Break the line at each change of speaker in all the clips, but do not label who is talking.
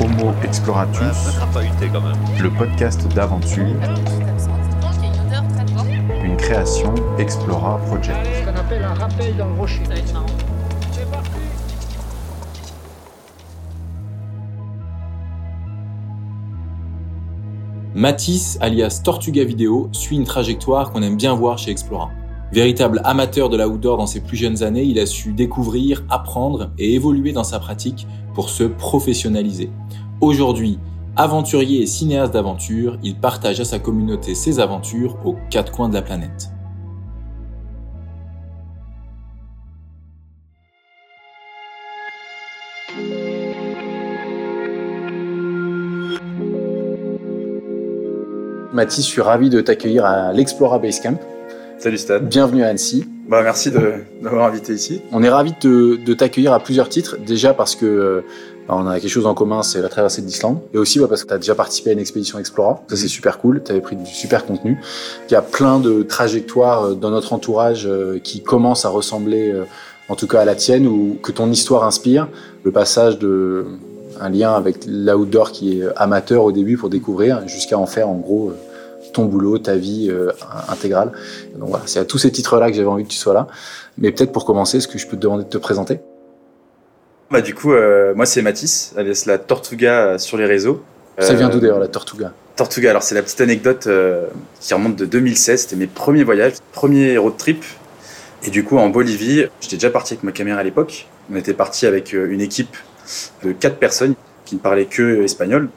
Homo Exploratus, le podcast d'aventure, une création Explora Project.
Matisse, alias Tortuga Vidéo, suit une trajectoire qu'on aime bien voir chez Explora. Véritable amateur de la outdoor dans ses plus jeunes années, il a su découvrir, apprendre et évoluer dans sa pratique pour se professionnaliser. Aujourd'hui, aventurier et cinéaste d'aventure, il partage à sa communauté ses aventures aux quatre coins de la planète.
Mathis, je suis ravi de t'accueillir à l'Explora Basecamp.
Salut Stan.
Bienvenue à Annecy.
Bah, merci de m'avoir invité ici.
On est ravi de, de t'accueillir à plusieurs titres. Déjà parce que bah, on a quelque chose en commun, c'est la traversée de l'Islande. Et aussi bah, parce que tu as déjà participé à une expédition Explora. Ça, c'est super cool. Tu avais pris du super contenu. Il y a plein de trajectoires euh, dans notre entourage euh, qui commencent à ressembler, euh, en tout cas à la tienne, ou que ton histoire inspire. Le passage de un lien avec l'outdoor qui est amateur au début pour découvrir, jusqu'à en faire en gros ton boulot, ta vie euh, intégrale. Donc voilà, c'est à tous ces titres-là que j'avais envie que tu sois là. Mais peut-être pour commencer, est-ce que je peux te demander de te présenter?
Bah du coup, euh, moi c'est Mathis, alias la Tortuga sur les réseaux.
Ça vient d'où d'ailleurs la Tortuga?
Tortuga, alors c'est la petite anecdote euh, qui remonte de 2016, c'était mes premiers voyages, premier road trip. Et du coup en Bolivie, j'étais déjà parti avec ma caméra à l'époque. On était parti avec une équipe de quatre personnes qui ne parlaient que espagnol.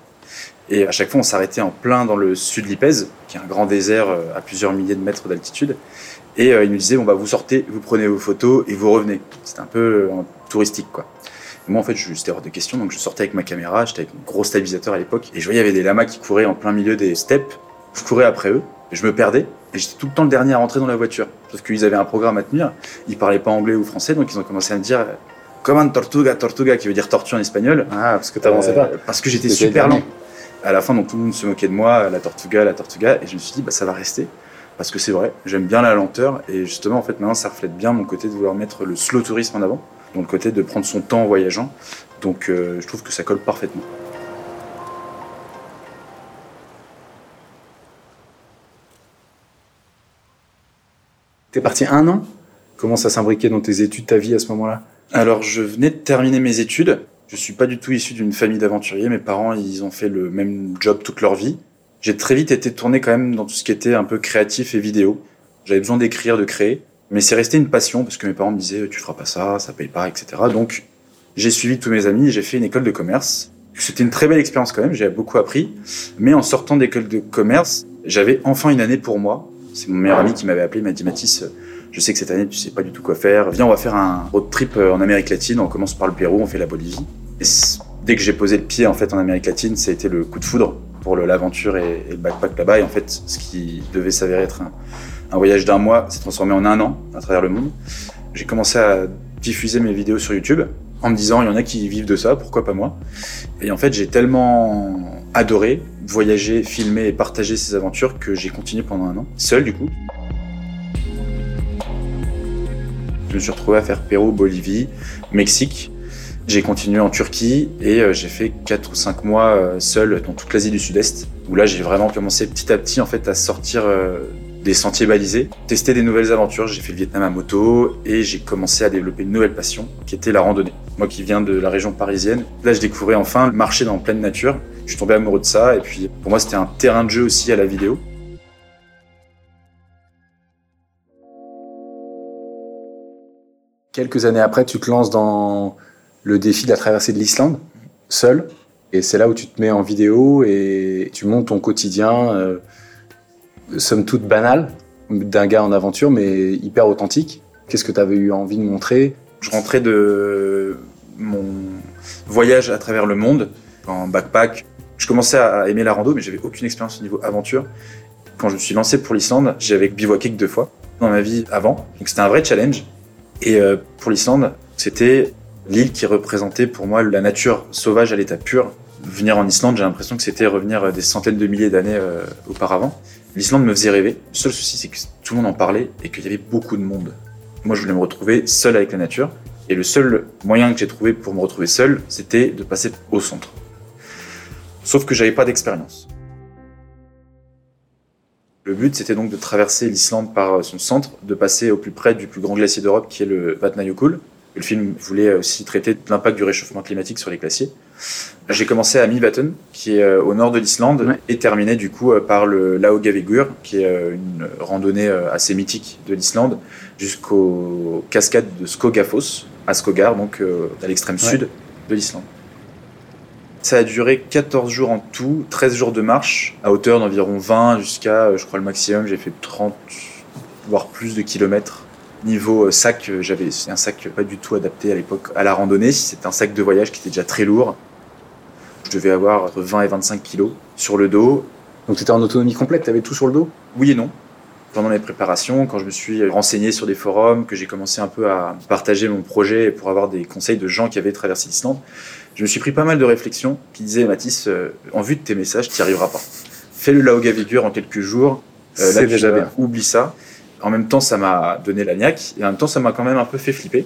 Et à chaque fois, on s'arrêtait en plein dans le sud de l'Ipèze, qui est un grand désert euh, à plusieurs milliers de mètres d'altitude. Et euh, il nous disait, bon, bah, vous sortez, vous prenez vos photos et vous revenez. C'était un peu euh, touristique, quoi. Et moi, en fait, c'était hors de question, donc je sortais avec ma caméra, j'étais avec un gros stabilisateur à l'époque, et je voyais, il y avait des lamas qui couraient en plein milieu des steppes. Je courais après eux, je me perdais, et j'étais tout le temps le dernier à rentrer dans la voiture. Sauf qu'ils avaient un programme à tenir, ils parlaient pas anglais ou français, donc ils ont commencé à me dire, comment tortuga, tortuga, qui veut dire tortue en espagnol.
Ah, parce que t'avançais pas.
Parce que j'étais super lent à la fin, donc tout le monde se moquait de moi, la Tortuga, la Tortuga, et je me suis dit, bah, ça va rester. Parce que c'est vrai, j'aime bien la lenteur, et justement, en fait, maintenant, ça reflète bien mon côté de vouloir mettre le slow tourisme en avant, donc le côté de prendre son temps en voyageant. Donc, euh, je trouve que ça colle parfaitement.
T'es parti un an? Comment ça s'imbriquait dans tes études, ta vie à ce moment-là?
Alors, je venais de terminer mes études. Je suis pas du tout issu d'une famille d'aventuriers. Mes parents, ils ont fait le même job toute leur vie. J'ai très vite été tourné quand même dans tout ce qui était un peu créatif et vidéo. J'avais besoin d'écrire, de créer. Mais c'est resté une passion parce que mes parents me disaient tu feras pas ça, ça paye pas, etc. Donc j'ai suivi tous mes amis j'ai fait une école de commerce. C'était une très belle expérience quand même, j'ai beaucoup appris. Mais en sortant d'école de commerce, j'avais enfin une année pour moi. C'est mon meilleur ami qui m'avait appelé, m'a dit Mathis, je sais que cette année tu sais pas du tout quoi faire. Viens, on va faire un road trip en Amérique latine. On commence par le Pérou, on fait la Bolivie. Dès que j'ai posé le pied en fait en Amérique latine, ça a été le coup de foudre pour l'aventure et, le backpack là-bas. Et en fait, ce qui devait s'avérer être un, voyage d'un mois s'est transformé en un an à travers le monde. J'ai commencé à diffuser mes vidéos sur YouTube en me disant il y en a qui vivent de ça, pourquoi pas moi? Et en fait, j'ai tellement adoré voyager, filmer et partager ces aventures que j'ai continué pendant un an, seul du coup. Je me suis retrouvé à faire Pérou, Bolivie, Mexique, j'ai continué en Turquie et euh, j'ai fait 4 ou 5 mois euh, seul dans toute l'Asie du Sud-Est, où là j'ai vraiment commencé petit à petit en fait à sortir euh, des sentiers balisés, tester des nouvelles aventures. J'ai fait le Vietnam à moto et j'ai commencé à développer une nouvelle passion qui était la randonnée. Moi qui viens de la région parisienne, là je découvrais enfin le marché dans pleine nature. Je suis tombé amoureux de ça et puis pour moi c'était un terrain de jeu aussi à la vidéo.
Quelques années après, tu te lances dans le défi de la traversée de l'Islande, seul. Et c'est là où tu te mets en vidéo et tu montes ton quotidien, euh, somme toute banal, d'un gars en aventure, mais hyper authentique. Qu'est-ce que tu avais eu envie de montrer?
Je rentrais de mon voyage à travers le monde, en backpack. Je commençais à aimer la rando, mais j'avais aucune expérience au niveau aventure. Quand je me suis lancé pour l'Islande, j'avais bivouaqué que deux fois dans ma vie avant. Donc c'était un vrai challenge. Et euh, pour l'Islande, c'était l'île qui représentait pour moi la nature sauvage à l'état pur. Venir en Islande, j'ai l'impression que c'était revenir des centaines de milliers d'années euh, auparavant. L'Islande me faisait rêver. Le seul souci, c'est que tout le monde en parlait et qu'il y avait beaucoup de monde. Moi, je voulais me retrouver seul avec la nature. Et le seul moyen que j'ai trouvé pour me retrouver seul, c'était de passer au centre. Sauf que j'avais pas d'expérience. Le but, c'était donc de traverser l'Islande par son centre, de passer au plus près du plus grand glacier d'Europe, qui est le Vatnajökull. Le film voulait aussi traiter de l'impact du réchauffement climatique sur les glaciers. J'ai commencé à Mivaten, qui est euh, au nord de l'Islande, et terminé du coup euh, par le Laugavegur, qui est euh, une randonnée assez mythique de l'Islande, jusqu'aux cascades de Skogafoss, à Skogar, donc à l'extrême sud de l'Islande. Ça a duré 14 jours en tout, 13 jours de marche, à hauteur d'environ 20 jusqu'à, je crois, le maximum, j'ai fait 30, voire plus de kilomètres. Niveau sac, j'avais un sac pas du tout adapté à l'époque à la randonnée. C'était un sac de voyage qui était déjà très lourd. Je devais avoir entre 20 et 25 kilos sur le dos.
Donc c'était en autonomie complète, tu avais tout sur le dos?
Oui et non. Pendant mes préparations, quand je me suis renseigné sur des forums, que j'ai commencé un peu à partager mon projet pour avoir des conseils de gens qui avaient traversé l'Islande, je me suis pris pas mal de réflexions qui disaient Mathis, euh, en vue de tes messages, tu n'y arriveras pas. Fais le Laugavigur en quelques jours.
Euh, là, déjà bien.
Oublie ça. En même temps, ça m'a donné la niaque et en même temps, ça m'a quand même un peu fait flipper.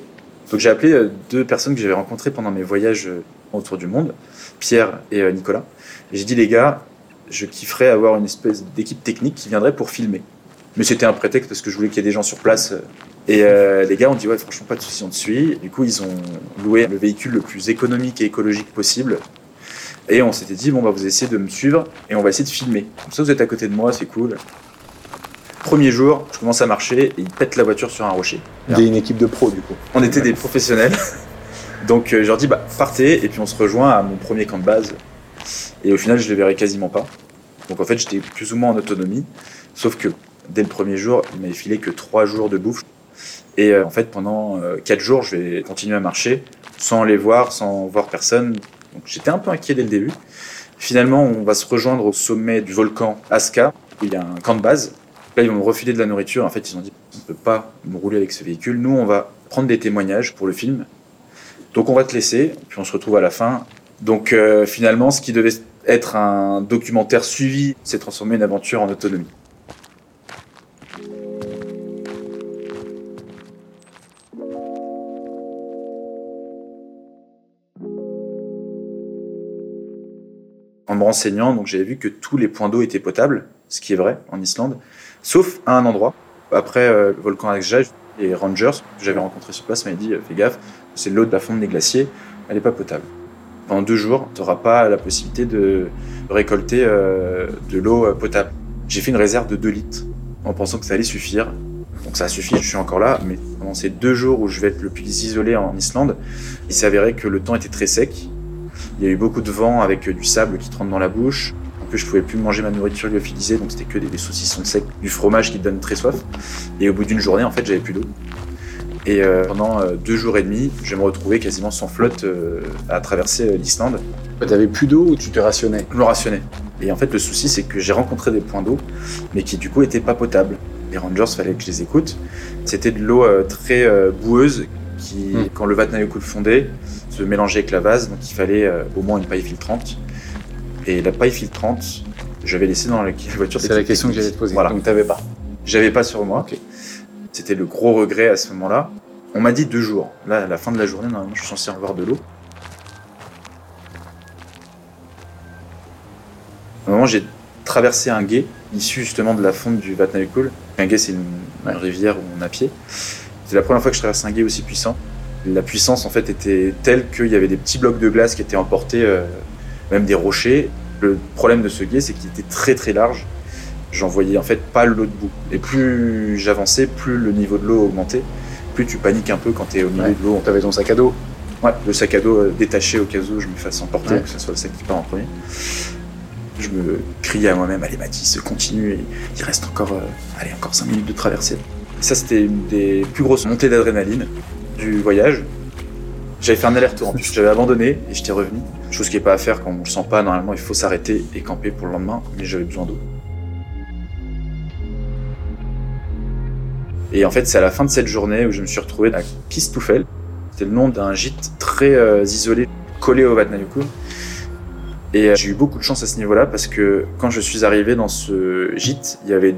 Donc j'ai appelé euh, deux personnes que j'avais rencontrées pendant mes voyages autour du monde. Pierre et euh, Nicolas. Et j'ai dit, les gars, je kifferais avoir une espèce d'équipe technique qui viendrait pour filmer. Mais c'était un prétexte parce que je voulais qu'il y ait des gens sur place. Et euh, les gars ont dit, ouais, franchement, pas de souci, on te suit. Du coup, ils ont loué le véhicule le plus économique et écologique possible. Et on s'était dit, bon, bah, vous essayez de me suivre et on va essayer de filmer. Comme ça, vous êtes à côté de moi, c'est cool. Premier jour, je commence à marcher et ils pètent la voiture sur un rocher.
C'était une équipe de pros, du coup.
On était des professionnels. Donc euh, je leur dis bah partez et puis on se rejoint à mon premier camp de base. Et au final je les verrai quasiment pas. Donc en fait j'étais plus ou moins en autonomie. Sauf que dès le premier jour il m'avait filé que trois jours de bouffe. Et euh, en fait pendant euh, quatre jours je vais continuer à marcher sans les voir, sans voir personne. Donc j'étais un peu inquiet dès le début. Finalement on va se rejoindre au sommet du volcan Aska où il y a un camp de base. Là ils vont refiler de la nourriture. En fait ils ont dit on ne peut pas me rouler avec ce véhicule. Nous on va prendre des témoignages pour le film donc on va te laisser, puis on se retrouve à la fin. Donc euh, finalement, ce qui devait être un documentaire suivi s'est transformé en aventure en autonomie. En me renseignant, j'avais vu que tous les points d'eau étaient potables, ce qui est vrai en Islande, sauf à un endroit. Après euh, le volcan Akjaj, les rangers que j'avais rencontrés sur place m'avaient dit fais gaffe, c'est l'eau de la fonte des glaciers, elle n'est pas potable. Pendant deux jours, tu n'auras pas la possibilité de récolter euh, de l'eau euh, potable. J'ai fait une réserve de 2 litres en pensant que ça allait suffire. Donc ça a suffi, je suis encore là, mais pendant ces deux jours où je vais être le plus isolé en Islande, il s'avérait que le temps était très sec. Il y a eu beaucoup de vent avec du sable qui te rentre dans la bouche. Plus, je pouvais plus manger ma nourriture lyophilisée, donc c'était que des, saucissons secs, du fromage qui donne très soif. Et au bout d'une journée, en fait, j'avais plus d'eau. Et euh, pendant euh, deux jours et demi, je me retrouvais quasiment sans flotte euh, à traverser l'Islande.
Tu plus d'eau ou tu te rationnais?
Je me rationnais. Et en fait, le souci, c'est que j'ai rencontré des points d'eau, mais qui du coup étaient pas potables. Les rangers, fallait que je les écoute. C'était de l'eau très boueuse qui, hmm. quand le Vatnajökull fondait, se mélangeait avec la vase, donc il fallait au moins une paille filtrante. Et la paille filtrante, j'avais laissé dans la voiture.
C'est la question que j'allais te poser.
Voilà.
Donc t'avais pas
J'avais pas sur moi. C'était le gros regret à ce moment-là. On m'a dit deux jours. Là, à la fin de la journée, normalement, je suis censé avoir de l'eau. Au moment, j'ai traversé un gué issu justement de la fonte du Vatnajökull. Un gué, c'est une, rivière où on a pied. C'est la première fois que je traversais un gué aussi puissant. La puissance, en fait, était telle qu'il y avait des petits blocs de glace qui étaient emportés, euh, même des rochers. Le problème de ce gué, c'est qu'il était très très large j'en voyais en fait pas l'eau debout. Et plus j'avançais, plus le niveau de l'eau augmentait. Plus tu paniques un peu quand tu es au milieu de l'eau.
T'avais ton sac à dos
Ouais, le sac à dos euh, détaché au cas où je me fasse emporter, que ce soit le sac qui part en premier. Je me criais à moi-même, allez Mathis, continue, il reste encore, euh, allez, encore 5 minutes de traversée. ça, c'était une des plus grosses montées d'adrénaline du voyage. J'avais fait un aller-retour en plus, j'avais abandonné et j'étais revenu. Chose qui n'est pas à faire quand on le sent pas, normalement il faut s'arrêter et camper pour le lendemain, mais j'avais besoin d'eau. Et en fait, c'est à la fin de cette journée où je me suis retrouvé à Kistoufel. C'était le nom d'un gîte très euh, isolé, collé au Vatnajökull. Et euh, j'ai eu beaucoup de chance à ce niveau-là parce que quand je suis arrivé dans ce gîte, il y avait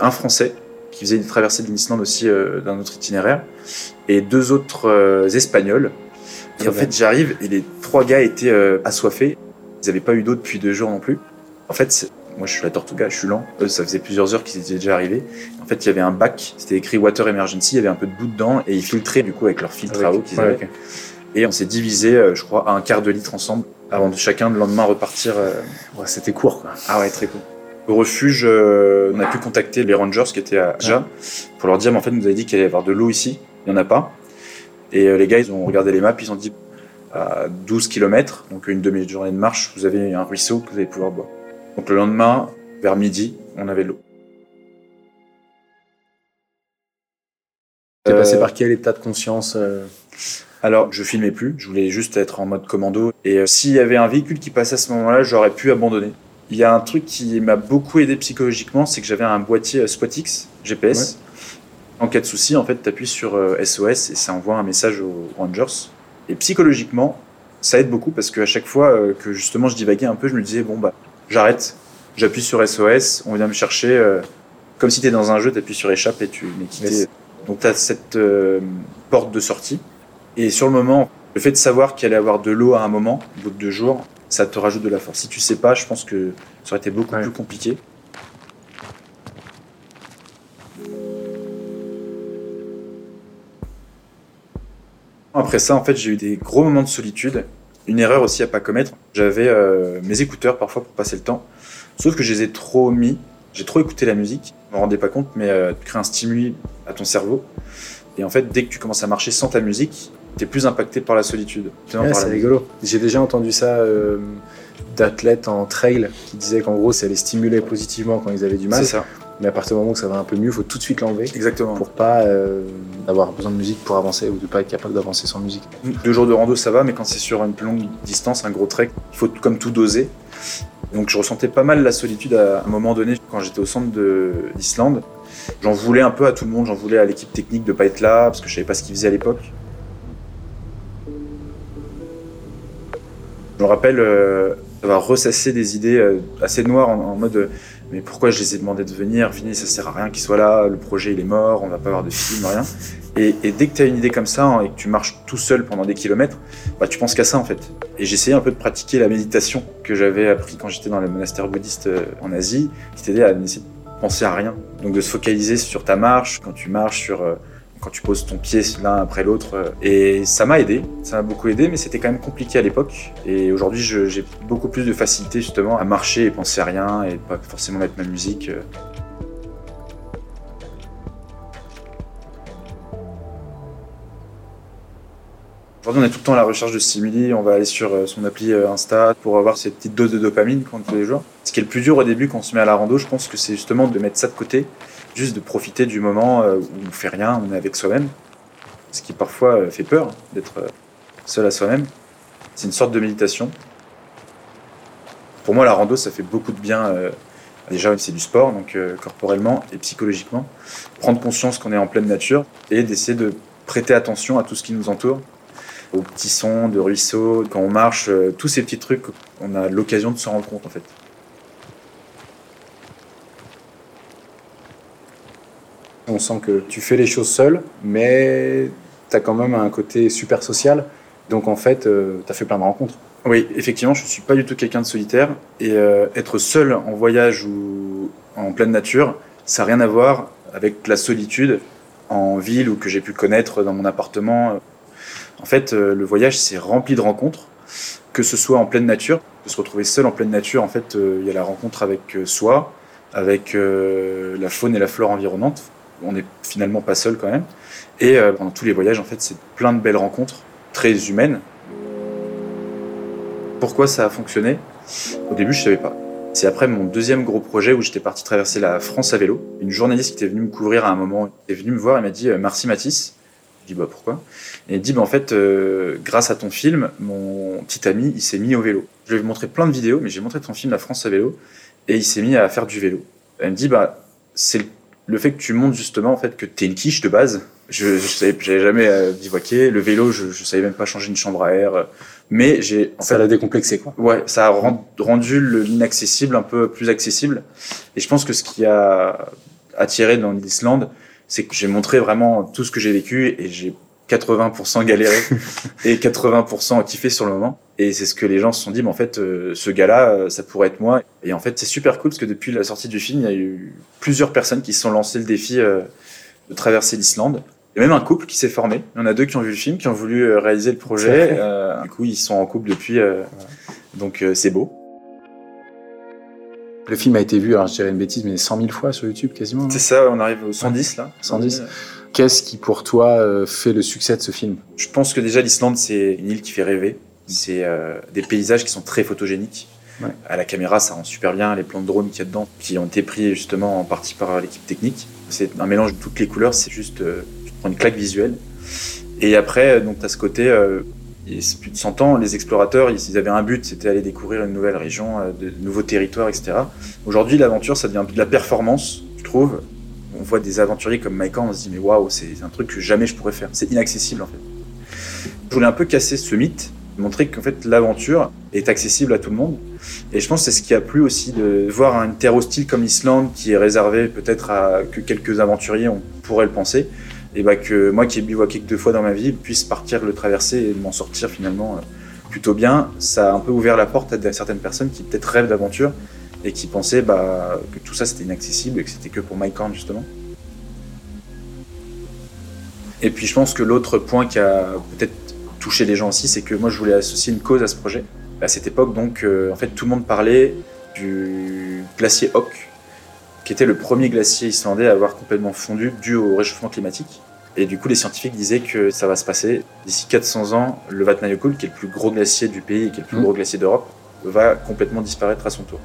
un Français qui faisait une traversée de l'Islande aussi euh, d'un autre itinéraire et deux autres Espagnols. Et en fait, j'arrive et les trois gars étaient assoiffés. Ils n'avaient pas eu d'eau depuis deux jours non plus. En fait, moi je suis la Tortuga, je suis lent. Eux, ça faisait plusieurs heures qu'ils étaient déjà arrivés. En fait, il y avait un bac, c'était écrit Water Emergency, il y avait un peu de boue dedans et ils filtraient du coup avec leur filtre à eau qu'ils
ouais,
avaient.
ok.
Et on s'est divisé, euh, je crois, à un quart de litre ensemble avant de chacun le lendemain repartir. euh,
Ouais, C'était court, quoi.
Ah ouais, très cool. Au refuge, euh, on a pu contacter les rangers qui étaient à Ja pour leur dire, mais en fait, nous avez dit qu'il allait y avoir de l'eau ici. Il n'y en a pas. Et euh, les gars, ils ont regardé les maps, ils ont dit, à 12 km, donc une demi-journée de marche, vous avez un ruisseau que vous allez pouvoir boire. Donc le lendemain, vers midi, on avait de l'eau.
T'es
Euh,
passé par quel état de conscience euh,
Alors, je filmais plus, je voulais juste être en mode commando. Et euh, s'il y avait un véhicule qui passait à ce moment-là, j'aurais pu abandonner. Il y a un truc qui m'a beaucoup aidé psychologiquement, c'est que j'avais un boîtier SpotX GPS. En cas de souci, en fait, tu appuies sur euh, SOS et ça envoie un message aux Rangers. Et psychologiquement, ça aide beaucoup parce qu'à chaque fois euh, que justement je divaguais un peu, je me disais, bon, bah, j'arrête, j'appuie sur SOS, on vient me chercher. euh, comme si tu es dans un jeu, tu appuies sur échappe et tu m'es quitté.
Yes.
Donc tu as cette euh, porte de sortie. Et sur le moment, le fait de savoir qu'il allait avoir de l'eau à un moment, au bout de deux jours, ça te rajoute de la force. Si tu sais pas, je pense que ça aurait été beaucoup
Ouais.
plus compliqué. Après ça, en fait, j'ai eu des gros moments de solitude. Une erreur aussi à pas commettre. J'avais euh, mes écouteurs parfois pour passer le temps. Sauf que je les ai trop mis. J'ai trop écouté la musique. Je m'en rendais pas compte, mais euh, tu crées un stimuli à ton cerveau. Et en fait, dès que tu commences à marcher sans ta musique, t'es plus impacté par la solitude.
Ouais, c'est rigolo. J'ai déjà entendu ça euh, d'athlètes en trail qui disaient qu'en gros, ça les stimulait positivement quand ils avaient du mal.
C'est ça,
Mais à partir du moment où ça va un peu mieux, il faut tout de suite l'enlever
exactement.
pour pas euh, avoir besoin de musique pour avancer ou de pas être capable d'avancer sans musique.
Deux jours de rando, ça va, mais quand c'est sur une plus longue distance, un gros trek, il faut comme tout doser. Donc je ressentais pas mal la solitude à un moment donné quand j'étais au centre de- d'Islande. J'en voulais un peu à tout le monde, j'en voulais à l'équipe technique de pas être là, parce que je savais pas ce qu'ils faisaient à l'époque. Je me rappelle euh, d'avoir ressassé des idées euh, assez noires en, en mode euh, mais pourquoi je les ai demandé de venir? Fini, ça sert à rien qu'ils soient là, le projet il est mort, on va pas avoir de film, rien. Et, et dès que tu as une idée comme ça hein, et que tu marches tout seul pendant des kilomètres, bah, tu penses qu'à ça en fait. Et j'essayais un peu de pratiquer la méditation que j'avais appris quand j'étais dans le monastère bouddhiste euh, en Asie, qui t'aidait à essayer de penser à rien. Donc de se focaliser sur ta marche, quand tu marches, sur euh, quand tu poses ton pied l'un après l'autre. euh, Et ça m'a aidé, ça m'a beaucoup aidé, mais c'était quand même compliqué à l'époque. Et aujourd'hui, j'ai beaucoup plus de facilité justement à marcher et penser à rien et pas forcément mettre ma musique. euh. Aujourd'hui, on est tout le temps à la recherche de stimuli. On va aller sur euh, son appli Insta pour avoir cette petite dose de dopamine quand tous les jours. Ce qui est le plus dur au début quand on se met à la rando, je pense que c'est justement de mettre ça de côté, juste de profiter du moment euh, où on fait rien, on est avec soi-même. Ce qui parfois euh, fait peur d'être euh, seul à soi-même. C'est une sorte de méditation. Pour moi, la rando, ça fait beaucoup de bien. déjà, c'est du sport, donc corporellement et psychologiquement. Prendre conscience qu'on est en pleine nature et d'essayer de prêter attention à tout ce qui nous entoure aux petits sons de ruisseaux, quand on marche, tous ces petits trucs, on a l'occasion de se rendre compte en fait.
On sent que tu fais les choses seul, mais tu as quand même un côté super social. Donc en fait, tu as fait plein de rencontres.
Oui, effectivement, je ne suis pas du tout quelqu'un de solitaire et euh, être seul en voyage ou en pleine nature, ça n'a rien à voir avec la solitude en ville ou que j'ai pu connaître dans mon appartement. En fait, euh, le voyage, c'est rempli de rencontres, que ce soit en pleine nature, de se retrouver seul en pleine nature, en fait, euh, il y a la rencontre avec euh, soi, avec euh, la faune et la flore environnante. On n'est finalement pas seul quand même. Et euh, pendant tous les voyages, en fait, c'est plein de belles rencontres, très humaines. Pourquoi ça a fonctionné? Au début, je savais pas. C'est après mon deuxième gros projet où j'étais parti traverser la France à vélo. Une journaliste qui était venue me couvrir à un moment est venue me voir et m'a dit euh, Merci Mathis. Je dis bah pourquoi? Et elle dit bah en fait euh, grâce à ton film, mon petit ami il s'est mis au vélo. Je lui ai montré plein de vidéos, mais j'ai montré ton film La France à vélo et il s'est mis à faire du vélo. Elle me dit bah c'est le- le fait que tu montres justement en fait que t'es une quiche de base. Je, je savais, j'avais jamais euh, bivouaqué. Le vélo, je, je savais même pas changer une chambre à air. euh, Mais j'ai en
Ça l'a décomplexé, quoi.
Ouais, ça a ren- rendu le- l'inaccessible un peu plus accessible. Et je pense que ce qui a attiré dans l'Islande, c'est que j'ai montré vraiment tout ce que j'ai vécu et j'ai 80% galéré et 80% kiffé sur le moment. Et c'est ce que les gens se sont dit, mais en fait, euh, ce gars-là, euh, ça pourrait être moi. Et en fait, c'est super cool parce que depuis la sortie du film, il y a eu plusieurs personnes qui se sont lancées le défi euh, de traverser l'Islande. Il y a même un couple qui s'est formé. Il y en a deux qui ont vu le film, qui ont voulu réaliser le projet. du coup, ils sont en couple depuis. Donc, c'est beau.
Le film a été vu, alors je dirais une bêtise, mais 100 000 fois sur YouTube quasiment.
C'est ça, on arrive au 110 là.
110. Qu'est-ce qui pour toi fait le succès de ce film?
Je pense que déjà l'Islande, c'est une île qui fait rêver. C'est euh, des paysages qui sont très photogéniques. Ouais. À la caméra, ça rend super bien les plans de drone qu'il y a dedans, qui ont été pris justement en partie par l'équipe technique. C'est un mélange de toutes les couleurs, c'est juste euh, tu prends une claque visuelle. Et après, donc tu as ce côté, euh, c'est plus de 100 ans, les explorateurs, ils, avaient un but, c'était aller découvrir une nouvelle région, euh, de, nouveaux territoires, etc. Aujourd'hui, l'aventure, ça devient de la performance, je trouve. On voit des aventuriers comme Mike on se dit mais waouh, c'est un truc que jamais je pourrais faire. C'est inaccessible en fait. Je voulais un peu casser ce mythe montrer qu'en fait l'aventure est accessible à tout le monde. Et je pense que c'est ce qui a plu aussi de voir une terre hostile comme l'Islande qui est réservée peut-être à que quelques aventuriers on pourrait le penser. Et bah que moi qui ai bivouaqué que deux fois dans ma vie puisse partir le traverser et m'en sortir finalement euh, plutôt bien. Ça a un peu ouvert la porte à certaines personnes qui peut-être rêvent d'aventure et qui pensaient bah, que tout ça c'était inaccessible et que c'était que pour Mike Horn justement. Et puis je pense que l'autre point qui a peut-être toucher les gens aussi, c'est que moi je voulais associer une cause à ce projet. À cette époque, donc, euh, en fait, tout le monde parlait du glacier Hock, qui était le premier glacier islandais à avoir complètement fondu dû au réchauffement climatique. Et du coup, les scientifiques disaient que ça va se passer. D'ici 400 ans, le Vatnajökull, qui est le plus gros glacier du pays et qui est le plus mmh. gros glacier d'Europe, va complètement disparaître à son tour.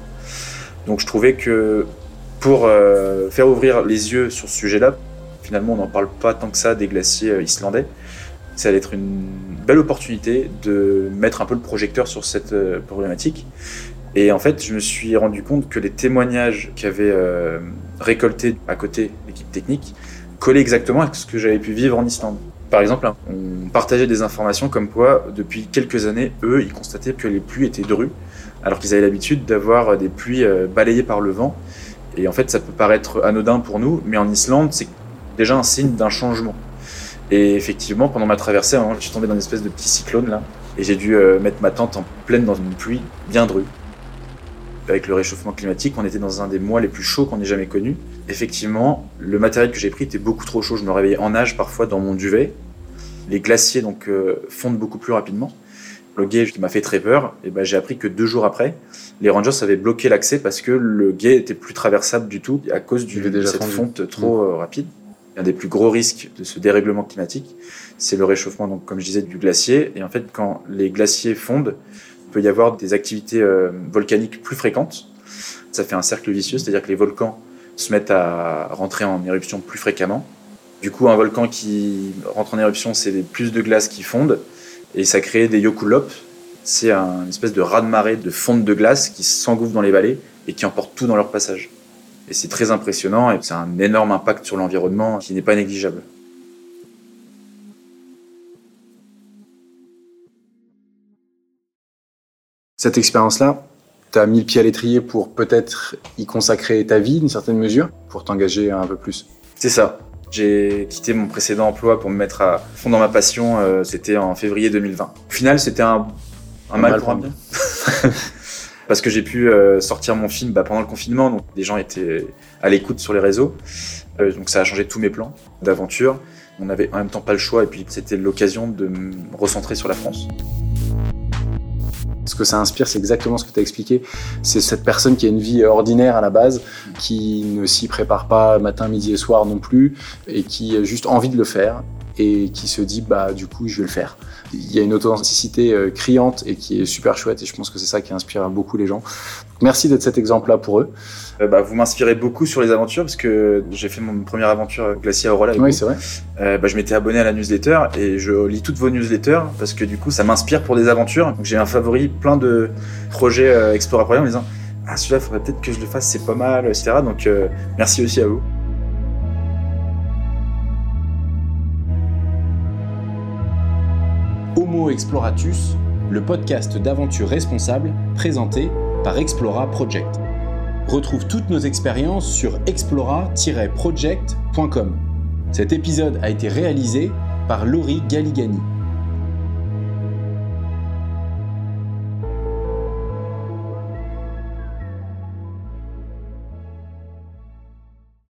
Donc je trouvais que pour euh, faire ouvrir les yeux sur ce sujet-là, finalement on n'en parle pas tant que ça des glaciers euh, islandais, ça allait être une belle opportunité de mettre un peu le projecteur sur cette euh, problématique. Et en fait, je me suis rendu compte que les témoignages qu'avait euh, récoltés à côté l'équipe technique collaient exactement avec ce que j'avais pu vivre en Islande. Par exemple, hein, on partageait des informations comme quoi, depuis quelques années, eux, ils constataient que les pluies étaient drues, alors qu'ils avaient l'habitude d'avoir des pluies euh, balayées par le vent. Et en fait, ça peut paraître anodin pour nous, mais en Islande, c'est déjà un signe d'un changement. Et effectivement, pendant ma traversée, je suis tombé dans une espèce de petit cyclone là, et j'ai dû euh, mettre ma tente en pleine dans une pluie bien drue. Avec le réchauffement climatique, on était dans un des mois les plus chauds qu'on ait jamais connus. Effectivement, le matériel que j'ai pris était beaucoup trop chaud. Je me réveillais en nage parfois dans mon duvet. Les glaciers donc euh, fondent beaucoup plus rapidement. Le guet qui m'a fait très peur, et ben j'ai appris que deux jours après, les rangers avaient bloqué l'accès parce que le guet était plus traversable du tout à cause de cette fonte trop mmh. euh, rapide. Un des plus gros risques de ce dérèglement climatique, c'est le réchauffement, donc, comme je disais, du glacier. Et en fait, quand les glaciers fondent, il peut y avoir des activités euh, volcaniques plus fréquentes. Ça fait un cercle vicieux, c'est-à-dire que les volcans se mettent à rentrer en éruption plus fréquemment. Du coup, un volcan qui rentre en éruption, c'est plus de glace qui fondent, et ça crée des yokulop. C'est un espèce de raz-de-marée de fonte de glace qui s'engouffre dans les vallées et qui emporte tout dans leur passage. Et c'est très impressionnant et c'est un énorme impact sur l'environnement qui n'est pas négligeable.
Cette expérience-là, tu as mis le pied à l'étrier pour peut-être y consacrer ta vie d'une certaine mesure, pour t'engager un peu plus.
C'est ça. J'ai quitté mon précédent emploi pour me mettre à fond dans ma passion. Euh, c'était en février 2020. Au final, c'était un, mal, pour un bien. parce que j'ai pu euh, sortir mon film bah, pendant le confinement, donc des gens étaient à l'écoute sur les réseaux. Euh, donc ça a changé tous mes plans d'aventure. On n'avait en même temps pas le choix et puis c'était l'occasion de me recentrer sur la France.
Ce que ça inspire, c'est exactement ce que tu as expliqué. C'est cette personne qui a une vie ordinaire à la base, qui ne s'y prépare pas matin, midi et soir non plus, et qui a juste envie de le faire et qui se dit bah du coup je vais le faire. Il y a une authenticité euh, criante et qui est super chouette et je pense que c'est ça qui inspire beaucoup les gens. Merci d'être cet exemple-là pour eux.
Euh, bah, vous m'inspirez beaucoup sur les aventures parce que j'ai fait mon première aventure glacier Aurora.
Oui, c'est vrai.
Euh, bah, je m'étais abonné à la newsletter et je lis toutes vos newsletters parce que du coup ça m'inspire pour des aventures. J'ai un favori, plein de projets euh, Explora en disant ah celui-là il faudrait peut-être que je le fasse, c'est pas mal, etc. Donc merci aussi à vous.
Exploratus, le podcast d'aventure responsable présenté par Explora Project. Retrouve toutes nos expériences sur explora-project.com. Cet épisode a été réalisé par Laurie Galigani.